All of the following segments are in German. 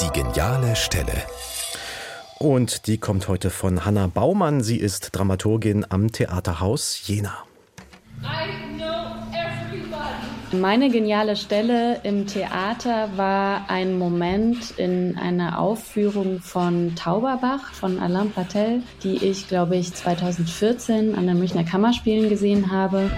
Die geniale Stelle. Und die kommt heute von Hanna Baumann. Sie ist Dramaturgin am Theaterhaus Jena. Meine geniale Stelle im Theater war ein Moment in einer Aufführung von Tauberbach von Alain Platel, die ich, glaube ich, 2014 an der Münchner Kammerspielen gesehen habe.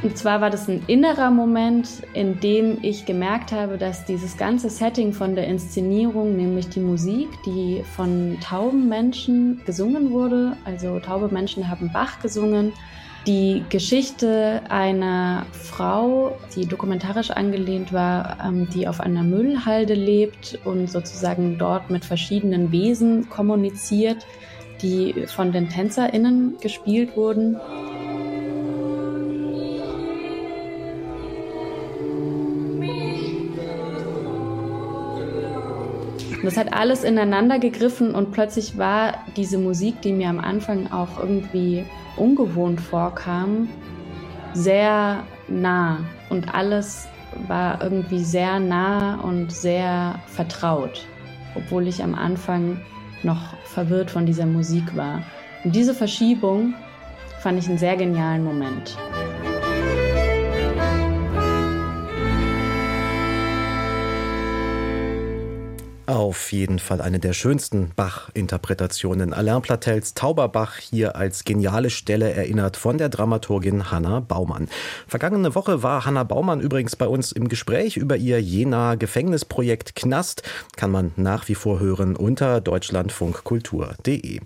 Und zwar war das ein innerer Moment, in dem ich gemerkt habe, dass dieses ganze Setting von der Inszenierung, nämlich die Musik, die von tauben Menschen gesungen wurde, also taube Menschen haben Bach gesungen, die Geschichte einer Frau, die dokumentarisch angelehnt war, ähm, die auf einer Müllhalde lebt und sozusagen dort mit verschiedenen Wesen kommuniziert, die von den TänzerInnen gespielt wurden. Und das hat alles ineinander gegriffen und plötzlich war diese Musik, die mir am Anfang auch irgendwie ungewohnt vorkam, sehr nah und alles war irgendwie sehr nah und sehr vertraut, obwohl ich am Anfang noch verwirrt von dieser Musik war. Und diese Verschiebung fand ich einen sehr genialen Moment. Auf jeden Fall eine der schönsten Bach-Interpretationen. Alain Platels Tauberbach hier als geniale Stelle erinnert von der Dramaturgin Hanna Baumann. Vergangene Woche war Hanna Baumann übrigens bei uns im Gespräch über ihr Jena Gefängnisprojekt Knast. Kann man nach wie vor hören unter deutschlandfunkkultur.de.